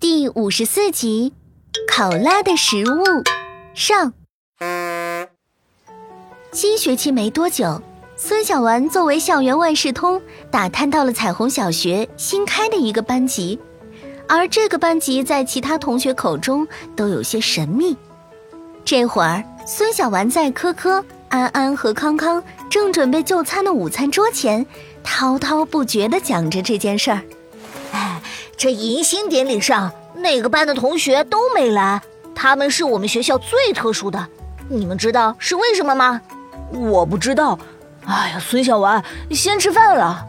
第五十四集，考拉的食物上。新学期没多久，孙小丸作为校园万事通，打探到了彩虹小学新开的一个班级，而这个班级在其他同学口中都有些神秘。这会儿，孙小丸在科科、安安和康康正准备就餐的午餐桌前，滔滔不绝地讲着这件事儿。哎，这迎新典礼上，哪个班的同学都没来，他们是我们学校最特殊的。你们知道是为什么吗？我不知道，哎呀，孙小丸，先吃饭了。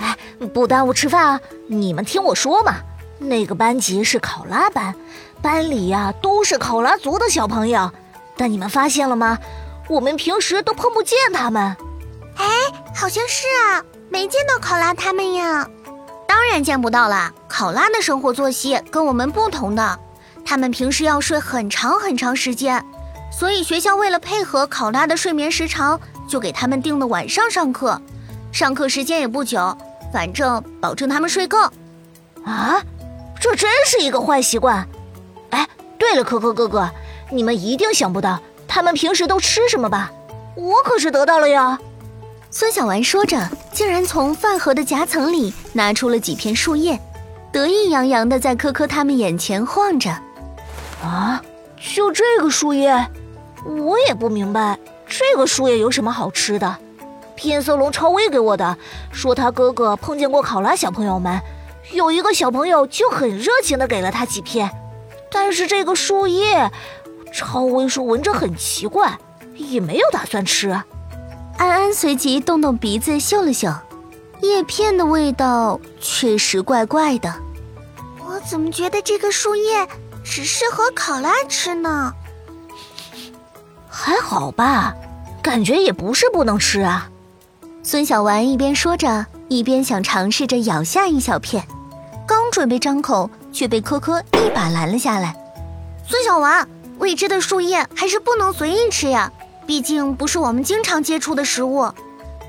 哎，不耽误吃饭啊！你们听我说嘛，那个班级是考拉班，班里呀都是考拉族的小朋友。但你们发现了吗？我们平时都碰不见他们。哎，好像是啊，没见到考拉他们呀。当然见不到了，考拉的生活作息跟我们不同的，他们平时要睡很长很长时间。所以学校为了配合考拉的睡眠时长，就给他们定了晚上上课，上课时间也不久，反正保证他们睡够。啊，这真是一个坏习惯。哎，对了，可可哥哥，你们一定想不到他们平时都吃什么吧？我可是得到了呀。孙小丸说着，竟然从饭盒的夹层里拿出了几片树叶，得意洋洋地在科科他们眼前晃着。啊，就这个树叶？我也不明白这个树叶有什么好吃的。变色龙超威给我的，说他哥哥碰见过考拉小朋友们，有一个小朋友就很热情的给了他几片。但是这个树叶，超威说闻着很奇怪，也没有打算吃。安安随即动动鼻子嗅了嗅，叶片的味道确实怪怪的。我怎么觉得这个树叶只适合考拉吃呢？还好吧，感觉也不是不能吃啊。孙小丸一边说着，一边想尝试着咬下一小片，刚准备张口，却被科科一把拦了下来。孙小丸，未知的树叶还是不能随意吃呀，毕竟不是我们经常接触的食物。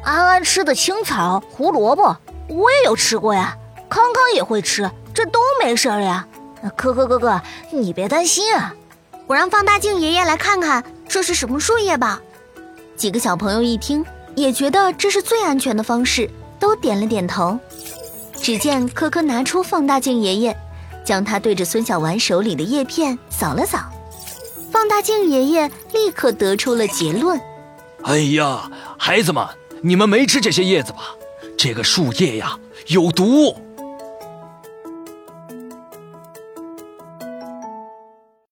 安安吃的青草、胡萝卜，我也有吃过呀。康康也会吃，这都没事呀。科科哥哥，你别担心啊。我让放大镜爷爷来看看这是什么树叶吧。几个小朋友一听，也觉得这是最安全的方式，都点了点头。只见科科拿出放大镜爷爷，将它对着孙小丸手里的叶片扫了扫。放大镜爷爷立刻得出了结论：“哎呀，孩子们，你们没吃这些叶子吧？这个树叶呀，有毒。”